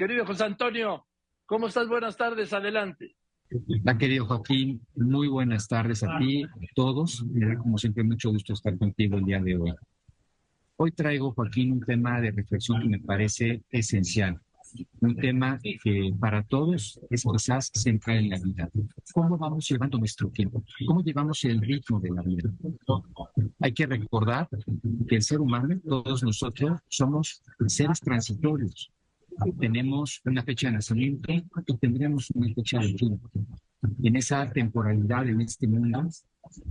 Querido José Antonio, ¿cómo estás? Buenas tardes, adelante. Hola, querido Joaquín, muy buenas tardes a ti, a todos. como siempre, mucho gusto estar contigo el día de hoy. Hoy traigo, Joaquín, un tema de reflexión que me parece esencial. Un tema que para todos es quizás central en la vida. ¿Cómo vamos llevando nuestro tiempo? ¿Cómo llevamos el ritmo de la vida? Hay que recordar que el ser humano, todos nosotros, somos seres transitorios tenemos una fecha de nacimiento y tendremos una fecha de tiempo. En esa temporalidad, en este mundo,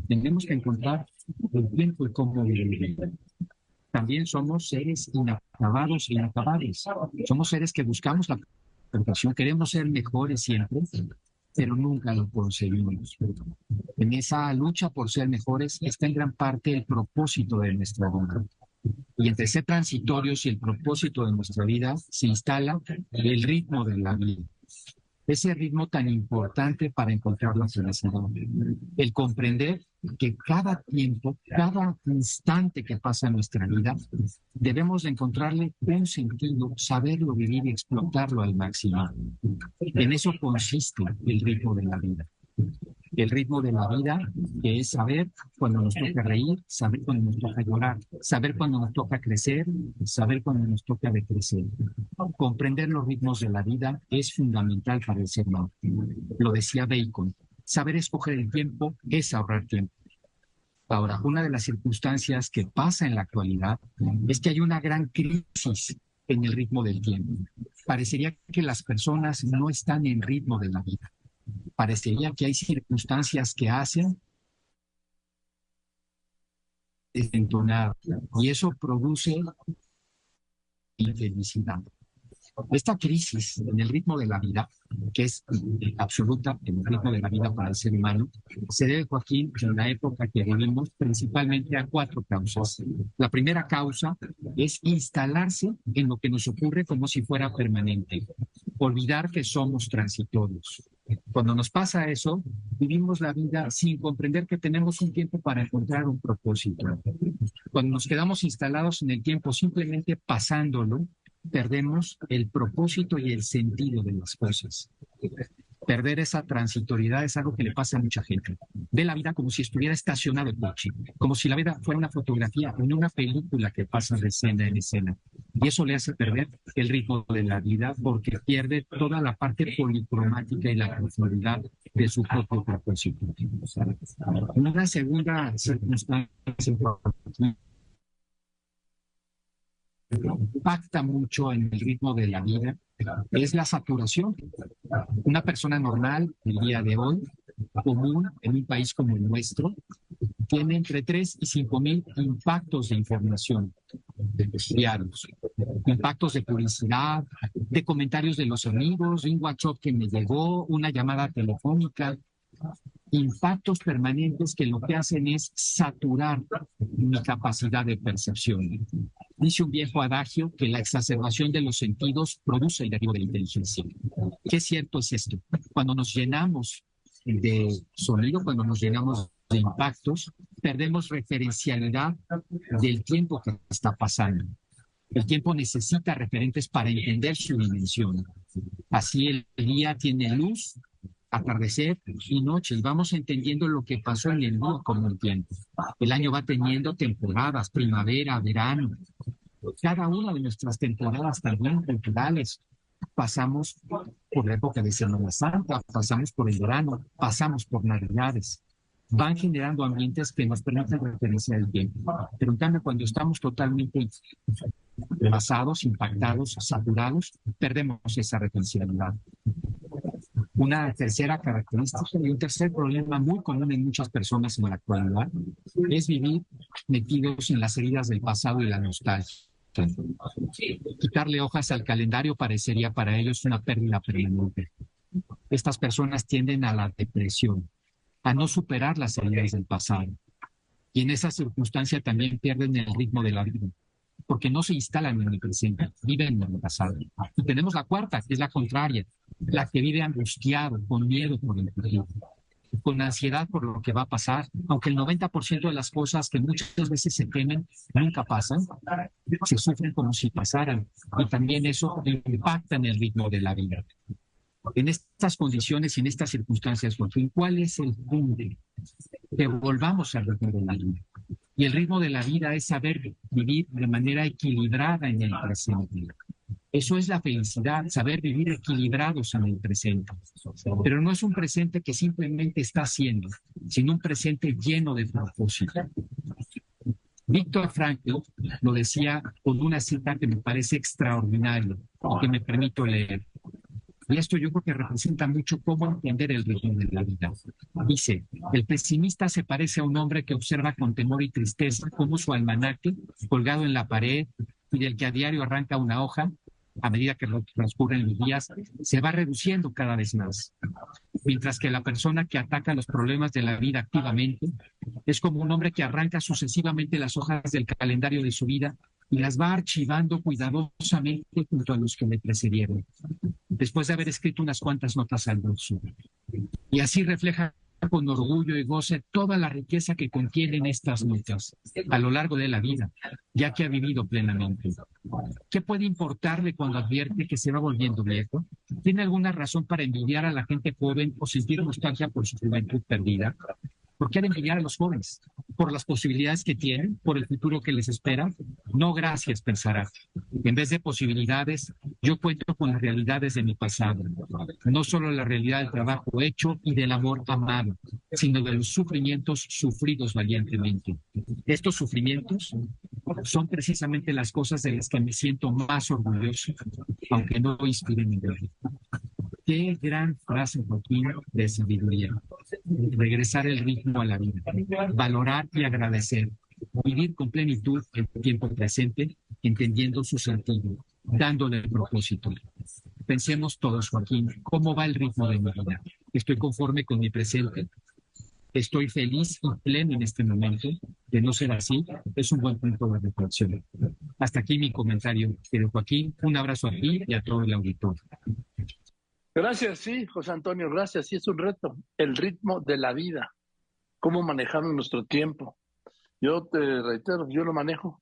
tenemos que encontrar el tiempo y cómo vivir. También somos seres inacabados e inacabables. Somos seres que buscamos la perfección, queremos ser mejores siempre, pero nunca lo conseguimos. En esa lucha por ser mejores está en gran parte el propósito de nuestra vida. Y entre ser transitorios y el propósito de nuestra vida se instala el ritmo de la vida. Ese ritmo tan importante para encontrar la felicidad. El comprender que cada tiempo, cada instante que pasa en nuestra vida, debemos de encontrarle un sentido, saberlo vivir y explotarlo al máximo. En eso consiste el ritmo de la vida el ritmo de la vida, que es saber cuando nos toca reír, saber cuando nos toca llorar, saber cuando nos toca crecer, saber cuando nos toca decrecer. Comprender los ritmos de la vida es fundamental para el ser humano. Lo decía Bacon. Saber escoger el tiempo es ahorrar tiempo. Ahora, una de las circunstancias que pasa en la actualidad es que hay una gran crisis en el ritmo del tiempo. Parecería que las personas no están en ritmo de la vida parecería que hay circunstancias que hacen desentonar y eso produce infelicidad. Esta crisis en el ritmo de la vida, que es absoluta en el ritmo de la vida para el ser humano, se debe, Joaquín, en la época que vivimos, principalmente a cuatro causas. La primera causa es instalarse en lo que nos ocurre como si fuera permanente, olvidar que somos transitorios. Cuando nos pasa eso, vivimos la vida sin comprender que tenemos un tiempo para encontrar un propósito. Cuando nos quedamos instalados en el tiempo simplemente pasándolo, perdemos el propósito y el sentido de las cosas. Perder esa transitoriedad es algo que le pasa a mucha gente. Ve la vida como si estuviera estacionado el coche, como si la vida fuera una fotografía, en una película que pasa de escena en escena. Y eso le hace perder el ritmo de la vida porque pierde toda la parte policromática y la profundidad de su propio propósito. Una segunda circunstancia impacta mucho en el ritmo de la vida es la saturación. Una persona normal el día de hoy, común en un país como el nuestro, tiene entre 3 y 5 mil impactos de información diarios. Impactos de publicidad, de comentarios de los amigos, un WhatsApp que me llegó, una llamada telefónica, impactos permanentes que lo que hacen es saturar mi capacidad de percepción. Dice un viejo adagio que la exacerbación de los sentidos produce el derribo de la inteligencia. ¿Qué cierto es esto? Cuando nos llenamos de sonido, cuando nos llenamos de impactos, perdemos referencialidad del tiempo que está pasando. El tiempo necesita referentes para entender su dimensión. Así el día tiene luz atardecer y noche y vamos entendiendo lo que pasó en el mundo como el tiempo. El año va teniendo temporadas, primavera, verano. Cada una de nuestras temporadas también culturales. Pasamos por la época de Semana Santa, pasamos por el verano, pasamos por Navidades. Van generando ambientes que nos permiten referenciar el tiempo. Pero en cuando estamos totalmente pasados, impactados, saturados, perdemos esa referencialidad. Una tercera característica y un tercer problema muy común en muchas personas en la actualidad es vivir metidos en las heridas del pasado y la nostalgia. Quitarle hojas al calendario parecería para ellos una pérdida permanente. Estas personas tienden a la depresión, a no superar las heridas del pasado. Y en esa circunstancia también pierden el ritmo de la vida porque no se instalan en el presente, viven en el pasado. Y tenemos la cuarta, que es la contraria, la que vive angustiado, con miedo por el futuro. con ansiedad por lo que va a pasar, aunque el 90% de las cosas que muchas veces se temen nunca pasan, se sufren como si pasaran y también eso impacta en el ritmo de la vida. En estas condiciones y en estas circunstancias, ¿cuál es el punto? Que volvamos al ritmo de la vida. Y el ritmo de la vida es saber vivir de manera equilibrada en el presente. Eso es la felicidad, saber vivir equilibrados en el presente. Pero no es un presente que simplemente está haciendo, sino un presente lleno de propósito. Víctor Frankl lo decía con una cita que me parece extraordinaria y que me permito leer. Y esto yo creo que representa mucho cómo entender el ritmo de la vida. Dice, el pesimista se parece a un hombre que observa con temor y tristeza cómo su almanaque, colgado en la pared y del que a diario arranca una hoja, a medida que transcurren los días, se va reduciendo cada vez más. Mientras que la persona que ataca los problemas de la vida activamente es como un hombre que arranca sucesivamente las hojas del calendario de su vida y las va archivando cuidadosamente junto a los que le precedieron, después de haber escrito unas cuantas notas al bolso. Y así refleja con orgullo y goce toda la riqueza que contienen estas notas a lo largo de la vida, ya que ha vivido plenamente. ¿Qué puede importarle cuando advierte que se va volviendo viejo? ¿Tiene alguna razón para envidiar a la gente joven o sentir nostalgia por su juventud perdida? ¿Por qué envidiar a los jóvenes? ¿Por las posibilidades que tienen? ¿Por el futuro que les espera? No, gracias, pensará. En vez de posibilidades, yo cuento con las realidades de mi pasado. No solo la realidad del trabajo hecho y del amor amado, sino de los sufrimientos sufridos valientemente. Estos sufrimientos son precisamente las cosas de las que me siento más orgulloso, aunque no inspiren mi Qué gran frase, Joaquín, de sabiduría. Regresar el ritmo a la vida, valorar y agradecer, vivir con plenitud el tiempo presente, entendiendo su sentido, dándole el propósito. Pensemos todos, Joaquín, ¿cómo va el ritmo de mi vida? ¿Estoy conforme con mi presente? ¿Estoy feliz y pleno en este momento? De no ser así, es un buen punto de reflexión. Hasta aquí mi comentario, querido Joaquín. Un abrazo a ti y a todo el auditorio. Gracias, sí, José Antonio, gracias. Sí, es un reto, el ritmo de la vida, cómo manejamos nuestro tiempo. Yo te reitero, yo lo manejo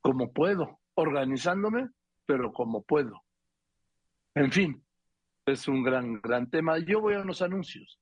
como puedo, organizándome, pero como puedo. En fin, es un gran, gran tema. Yo voy a unos anuncios.